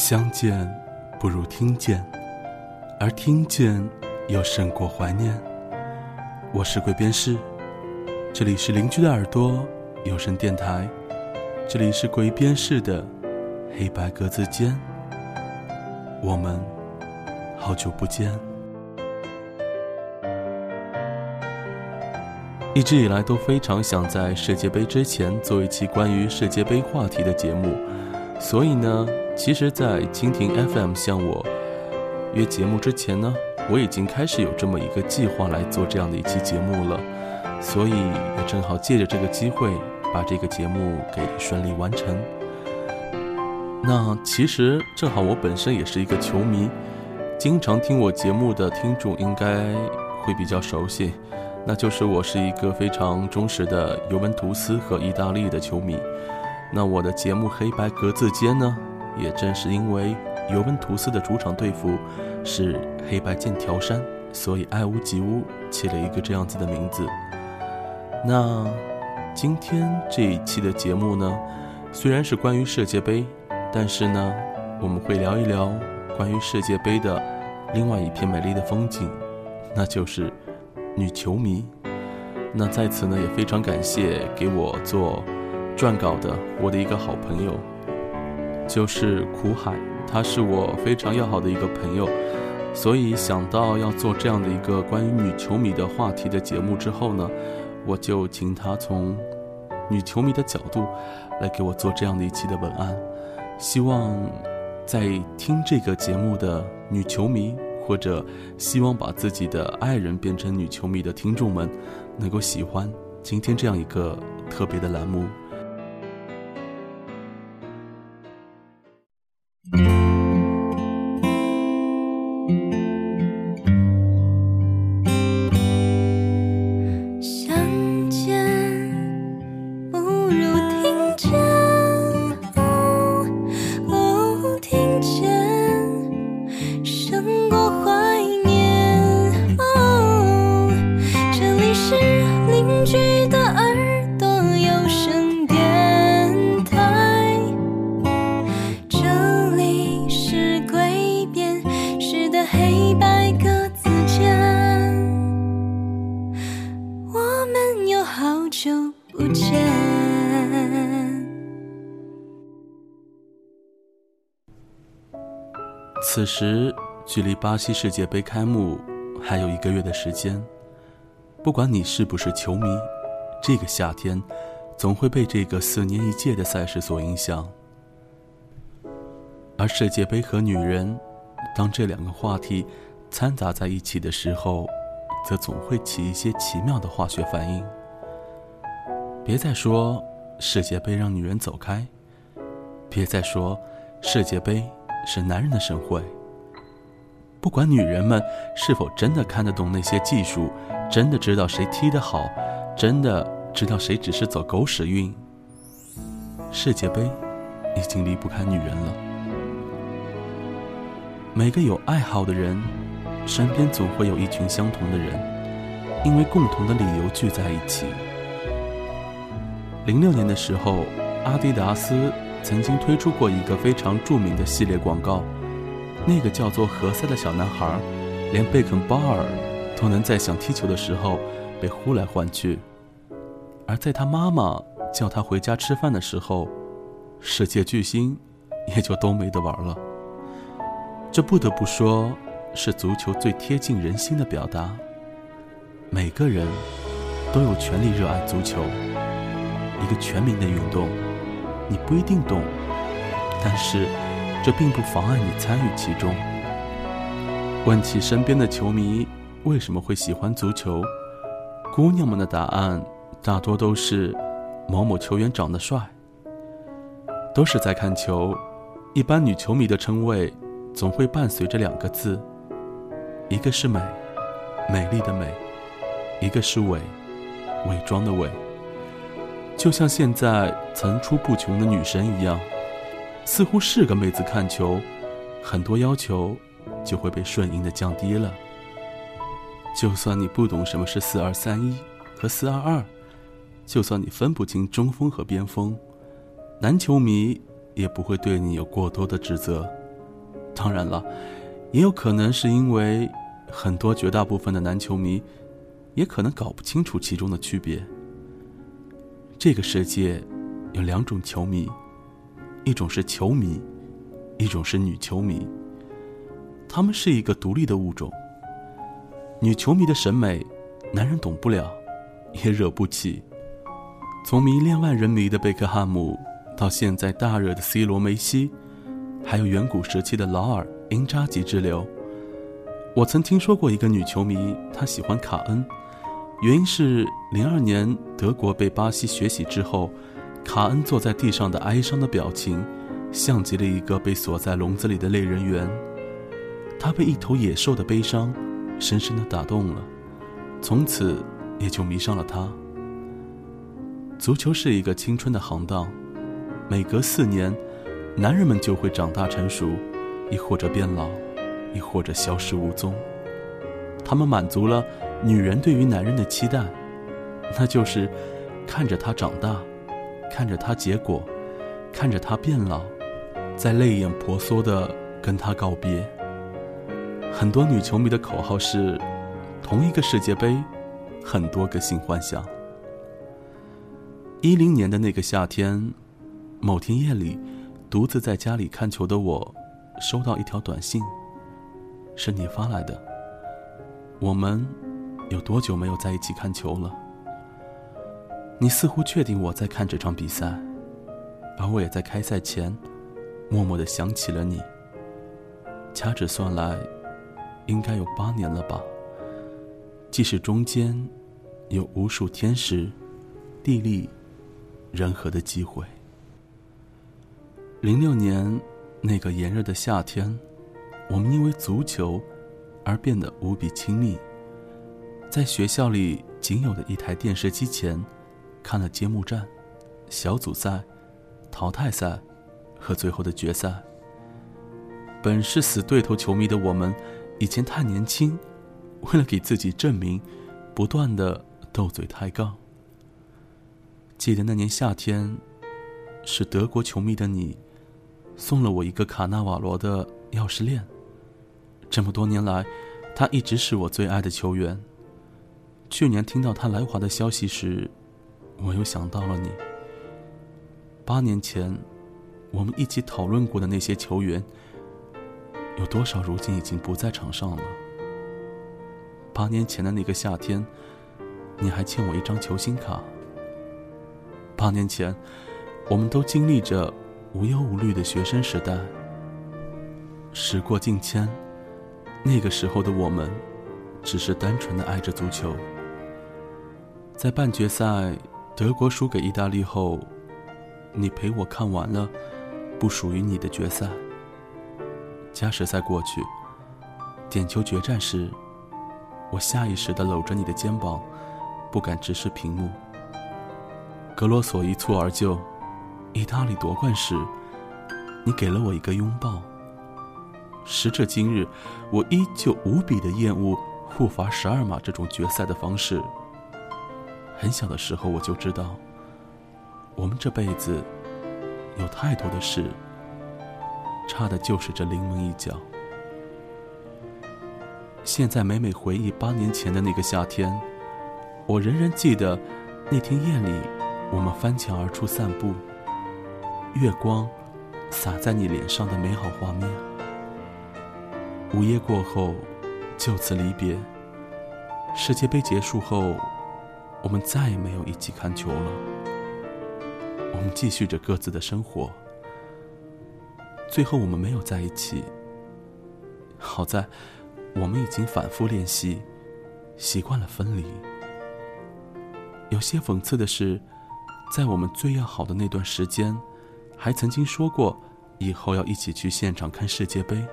相见不如听见，而听见又胜过怀念。我是鬼边士，这里是邻居的耳朵有声电台，这里是鬼边士的黑白格子间。我们好久不见，一直以来都非常想在世界杯之前做一期关于世界杯话题的节目，所以呢。其实，在蜻蜓 FM 向我约节目之前呢，我已经开始有这么一个计划来做这样的一期节目了，所以也正好借着这个机会，把这个节目给顺利完成。那其实正好我本身也是一个球迷，经常听我节目的听众应该会比较熟悉，那就是我是一个非常忠实的尤文图斯和意大利的球迷。那我的节目《黑白格子间》呢？也正是因为尤文图斯的主场队服是黑白剑条衫，所以爱屋及乌起了一个这样子的名字。那今天这一期的节目呢，虽然是关于世界杯，但是呢，我们会聊一聊关于世界杯的另外一片美丽的风景，那就是女球迷。那在此呢，也非常感谢给我做撰稿的我的一个好朋友。就是苦海，他是我非常要好的一个朋友，所以想到要做这样的一个关于女球迷的话题的节目之后呢，我就请他从女球迷的角度来给我做这样的一期的文案，希望在听这个节目的女球迷或者希望把自己的爱人变成女球迷的听众们，能够喜欢今天这样一个特别的栏目。此时，距离巴西世界杯开幕还有一个月的时间。不管你是不是球迷，这个夏天总会被这个四年一届的赛事所影响。而世界杯和女人，当这两个话题掺杂在一起的时候，则总会起一些奇妙的化学反应。别再说世界杯让女人走开，别再说世界杯。是男人的盛会。不管女人们是否真的看得懂那些技术，真的知道谁踢得好，真的知道谁只是走狗屎运，世界杯已经离不开女人了。每个有爱好的人，身边总会有一群相同的人，因为共同的理由聚在一起。零六年的时候，阿迪达斯。曾经推出过一个非常著名的系列广告，那个叫做何塞的小男孩，连贝肯鲍尔都能在想踢球的时候被呼来唤去，而在他妈妈叫他回家吃饭的时候，世界巨星也就都没得玩了。这不得不说是足球最贴近人心的表达。每个人都有权利热爱足球，一个全民的运动。你不一定懂，但是这并不妨碍你参与其中。问起身边的球迷为什么会喜欢足球，姑娘们的答案大多都是某某球员长得帅。都是在看球，一般女球迷的称谓总会伴随着两个字，一个是美，美丽的美；一个是伪，伪装的伪。就像现在层出不穷的女神一样，似乎是个妹子看球，很多要求就会被顺应的降低了。就算你不懂什么是四二三一和四二二，就算你分不清中锋和边锋，男球迷也不会对你有过多的指责。当然了，也有可能是因为很多绝大部分的男球迷，也可能搞不清楚其中的区别。这个世界有两种球迷，一种是球迷，一种是女球迷。他们是一个独立的物种。女球迷的审美，男人懂不了，也惹不起。从迷恋万人迷的贝克汉姆，到现在大热的 C 罗、梅西。还有远古时期的劳尔、因扎吉之流。我曾听说过一个女球迷，她喜欢卡恩，原因是零二年德国被巴西血洗之后，卡恩坐在地上的哀伤的表情，像极了一个被锁在笼子里的类人猿。他被一头野兽的悲伤深深的打动了，从此也就迷上了他。足球是一个青春的行当，每隔四年。男人们就会长大成熟，亦或者变老，亦或者消失无踪。他们满足了女人对于男人的期待，那就是看着他长大，看着他结果，看着他变老，在泪眼婆娑的跟他告别。很多女球迷的口号是：同一个世界杯，很多个性幻想。一零年的那个夏天，某天夜里。独自在家里看球的我，收到一条短信，是你发来的。我们有多久没有在一起看球了？你似乎确定我在看这场比赛，而我也在开赛前，默默的想起了你。掐指算来，应该有八年了吧。即使中间有无数天时、地利、人和的机会。零六年，那个炎热的夏天，我们因为足球而变得无比亲密。在学校里仅有的一台电视机前，看了揭幕战、小组赛、淘汰赛和最后的决赛。本是死对头球迷的我们，以前太年轻，为了给自己证明，不断的斗嘴抬杠。记得那年夏天，是德国球迷的你。送了我一个卡纳瓦罗的钥匙链。这么多年来，他一直是我最爱的球员。去年听到他来华的消息时，我又想到了你。八年前，我们一起讨论过的那些球员，有多少如今已经不在场上了？八年前的那个夏天，你还欠我一张球星卡。八年前，我们都经历着。无忧无虑的学生时代，时过境迁，那个时候的我们，只是单纯的爱着足球。在半决赛德国输给意大利后，你陪我看完了不属于你的决赛。加时赛过去，点球决战时，我下意识的搂着你的肩膀，不敢直视屏幕。格罗索一蹴而就。意大利夺冠时，你给了我一个拥抱。时至今日，我依旧无比的厌恶护罚十二码这种决赛的方式。很小的时候我就知道，我们这辈子有太多的事，差的就是这临门一脚。现在每每回忆八年前的那个夏天，我仍然记得那天夜里，我们翻墙而出散步。月光洒在你脸上的美好画面。午夜过后，就此离别。世界杯结束后，我们再也没有一起看球了。我们继续着各自的生活。最后，我们没有在一起。好在，我们已经反复练习，习惯了分离。有些讽刺的是，在我们最要好的那段时间。还曾经说过，以后要一起去现场看世界杯。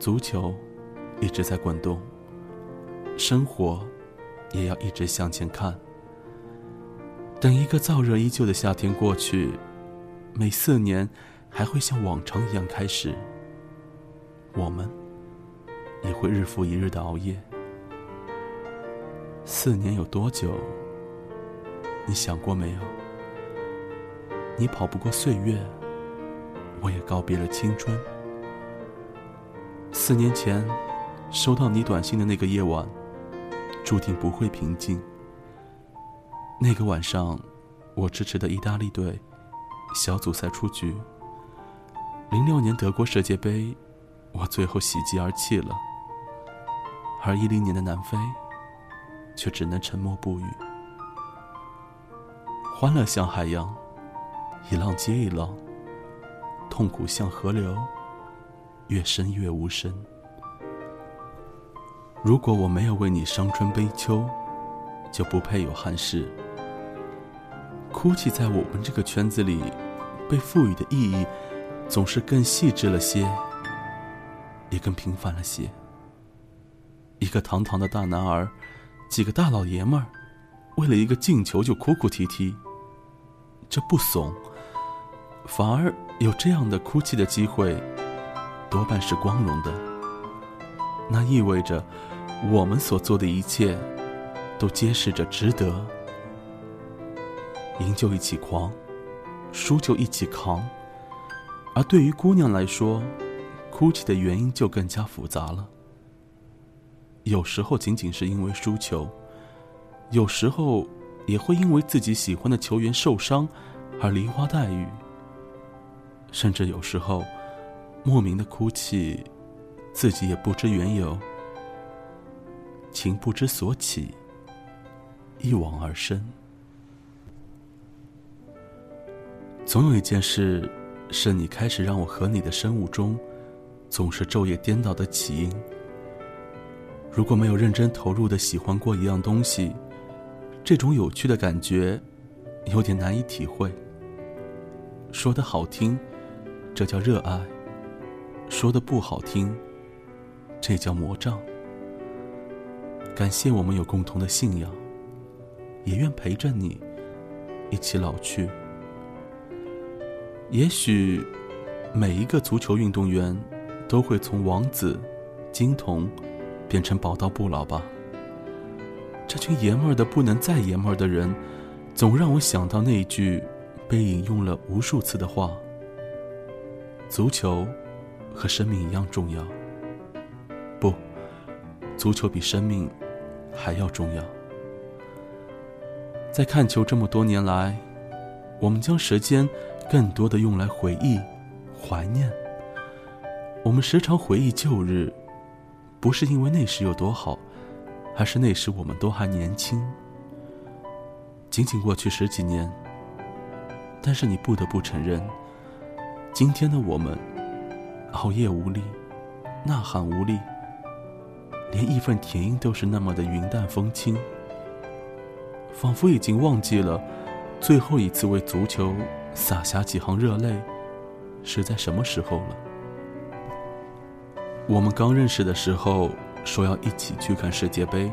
足球一直在滚动，生活也要一直向前看。等一个燥热依旧的夏天过去，每四年还会像往常一样开始。我们也会日复一日的熬夜。四年有多久？你想过没有？你跑不过岁月，我也告别了青春。四年前收到你短信的那个夜晚，注定不会平静。那个晚上，我支持的意大利队小组赛出局。零六年德国世界杯，我最后喜极而泣了。而一零年的南非，却只能沉默不语。欢乐像海洋，一浪接一浪；痛苦像河流，越深越无声。如果我没有为你伤春悲秋，就不配有憾事。哭泣在我们这个圈子里，被赋予的意义，总是更细致了些，也更平凡了些。一个堂堂的大男儿，几个大老爷们儿，为了一个进球就哭哭啼啼。这不怂，反而有这样的哭泣的机会，多半是光荣的。那意味着，我们所做的一切，都揭示着值得。赢就一起狂，输就一起扛。而对于姑娘来说，哭泣的原因就更加复杂了。有时候仅仅是因为输球，有时候也会因为自己喜欢的球员受伤而梨花带雨，甚至有时候莫名的哭泣，自己也不知缘由，情不知所起，一往而深。总有一件事，是你开始让我和你的生物钟总是昼夜颠倒的起因。如果没有认真投入的喜欢过一样东西，这种有趣的感觉有点难以体会。说的好听，这叫热爱；说的不好听，这叫魔障。感谢我们有共同的信仰，也愿陪着你一起老去。也许，每一个足球运动员都会从王子、金童。变成宝刀不老吧。这群爷们儿的不能再爷们儿的人，总让我想到那一句被引用了无数次的话：足球和生命一样重要。不，足球比生命还要重要。在看球这么多年来，我们将时间更多的用来回忆、怀念。我们时常回忆旧日。不是因为那时有多好，而是那时我们都还年轻。仅仅过去十几年，但是你不得不承认，今天的我们，熬夜无力，呐喊无力，连义愤填膺都是那么的云淡风轻，仿佛已经忘记了最后一次为足球洒下几行热泪是在什么时候了。我们刚认识的时候说要一起去看世界杯，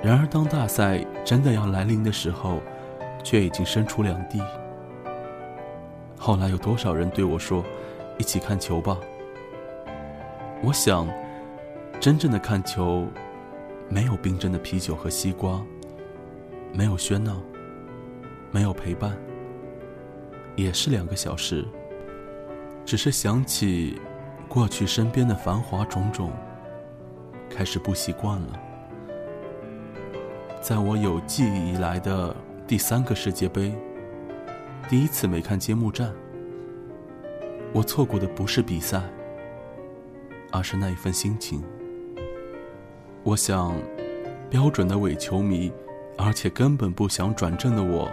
然而当大赛真的要来临的时候，却已经身处两地。后来有多少人对我说：“一起看球吧。”我想，真正的看球，没有冰镇的啤酒和西瓜，没有喧闹，没有陪伴，也是两个小时。只是想起。过去身边的繁华种种，开始不习惯了。在我有记忆以来的第三个世界杯，第一次没看揭幕战，我错过的不是比赛，而是那一份心情。我想，标准的伪球迷，而且根本不想转正的我，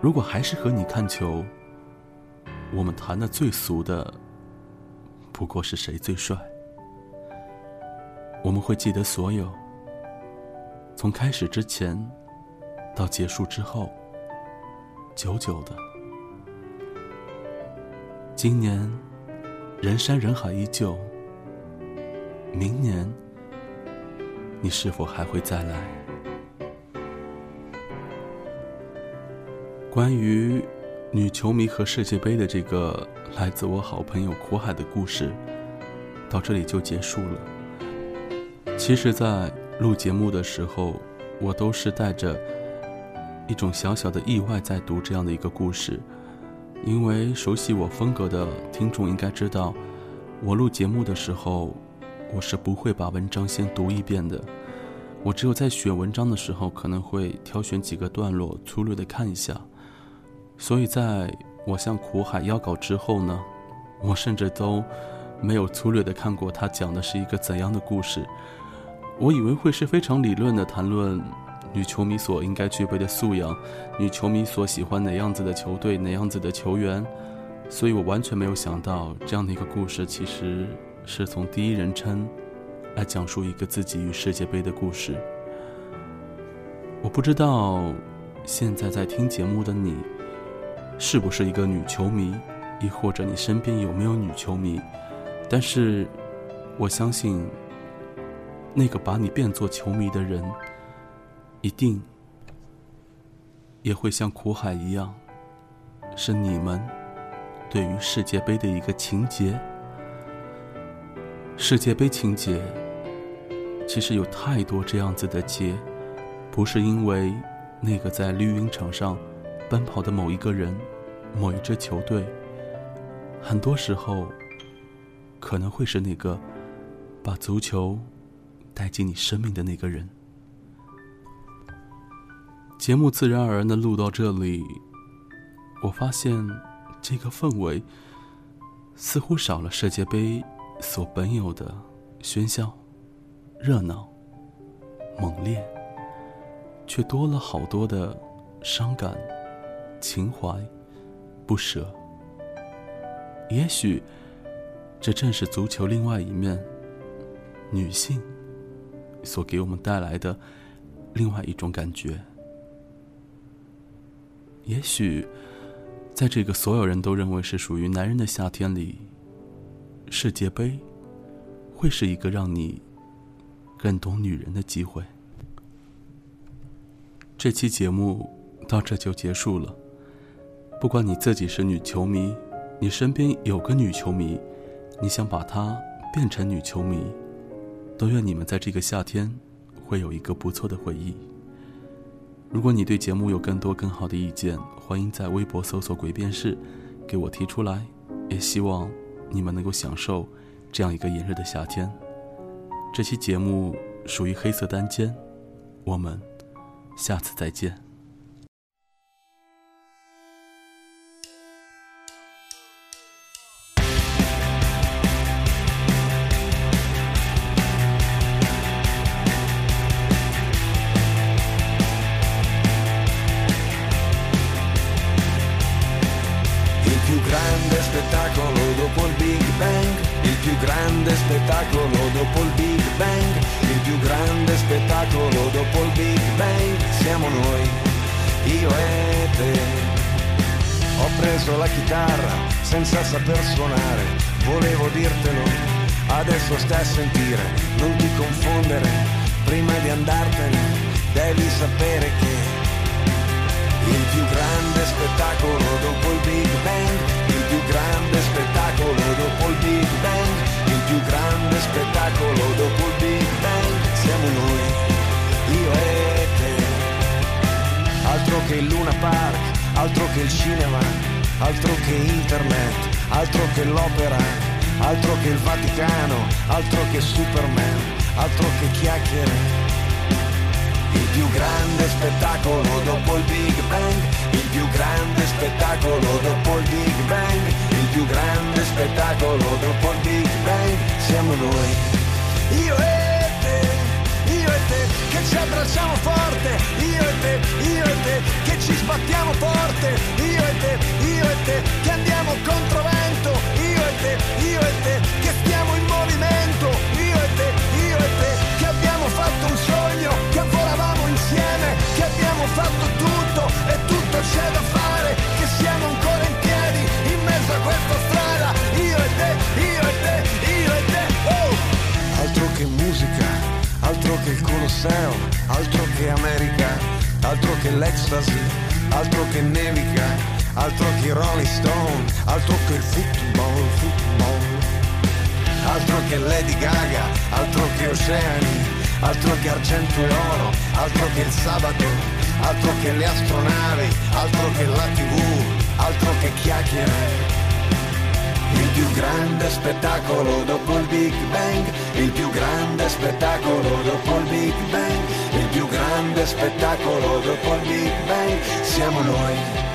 如果还是和你看球，我们谈的最俗的。不过是谁最帅？我们会记得所有，从开始之前到结束之后，久久的。今年人山人海依旧，明年你是否还会再来？关于女球迷和世界杯的这个。来自我好朋友苦海的故事，到这里就结束了。其实，在录节目的时候，我都是带着一种小小的意外在读这样的一个故事，因为熟悉我风格的听众应该知道，我录节目的时候，我是不会把文章先读一遍的。我只有在选文章的时候，可能会挑选几个段落，粗略的看一下。所以，在我向苦海邀稿之后呢，我甚至都没有粗略的看过他讲的是一个怎样的故事。我以为会是非常理论的谈论女球迷所应该具备的素养，女球迷所喜欢哪样子的球队，哪样子的球员。所以我完全没有想到，这样的一个故事其实是从第一人称来讲述一个自己与世界杯的故事。我不知道现在在听节目的你是不是一个女球迷，亦或者你身边有没有女球迷，但是我相信那个把你变作球迷的人，一定也会像苦海一样，是你们。对于世界杯的一个情节，世界杯情节其实有太多这样子的节，不是因为那个在绿茵场上奔跑的某一个人、某一支球队，很多时候可能会是那个把足球带进你生命的那个人。节目自然而然的录到这里，我发现。这个氛围似乎少了世界杯所本有的喧嚣、热闹、猛烈，却多了好多的伤感、情怀、不舍。也许，这正是足球另外一面——女性所给我们带来的另外一种感觉。也许。在这个所有人都认为是属于男人的夏天里，世界杯会是一个让你更懂女人的机会。这期节目到这就结束了。不管你自己是女球迷，你身边有个女球迷，你想把她变成女球迷，都愿你们在这个夏天会有一个不错的回忆。如果你对节目有更多更好的意见，欢迎在微博搜索“鬼变室”，给我提出来。也希望你们能够享受这样一个炎热的夏天。这期节目属于黑色单间，我们下次再见。Preso la chitarra senza saper suonare, volevo dirtelo, adesso stai a sentire, non ti confondere, prima di andartene devi sapere che il più grande spettacolo dopo il Big Bang, il più grande spettacolo dopo il Big Bang, il più grande spettacolo dopo il Big Bang, siamo noi, io e te, altro che il Luna Park altro che il cinema, altro che internet, altro che l'opera, altro che il Vaticano, altro che Superman, altro che chiacchiere. Il più grande spettacolo dopo il Big Bang, il più grande spettacolo dopo il Big Bang, il più grande spettacolo dopo il Big Bang, siamo noi. Io e ci abbracciamo forte, io e te, io e te, che ci sbattiamo forte, io e te, io e te, che andiamo contro vento, io e te, io e te, che stiamo in movimento, io e te, io e te, che abbiamo fatto un sogno, che volavamo insieme, che abbiamo fatto tutto e tutto c'è da fare, che siamo ancora in altro che il Colosseo, altro che America altro che l'ecstasy, altro che nevica, altro che Rolling Stone, altro che il football, football, altro che Lady Gaga, altro che oceani, altro che argento e oro, altro che il sabato, altro che le astronavi, altro che la tv, altro che chiacchiere più grande spettacolo dopo il Big Bang, il più grande spettacolo dopo il Big Bang, il più grande spettacolo dopo il Big Bang, siamo noi.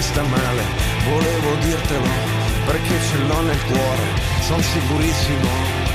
ti sta male, volevo dirtelo perché ce l'ho nel cuore, sono sicurissimo.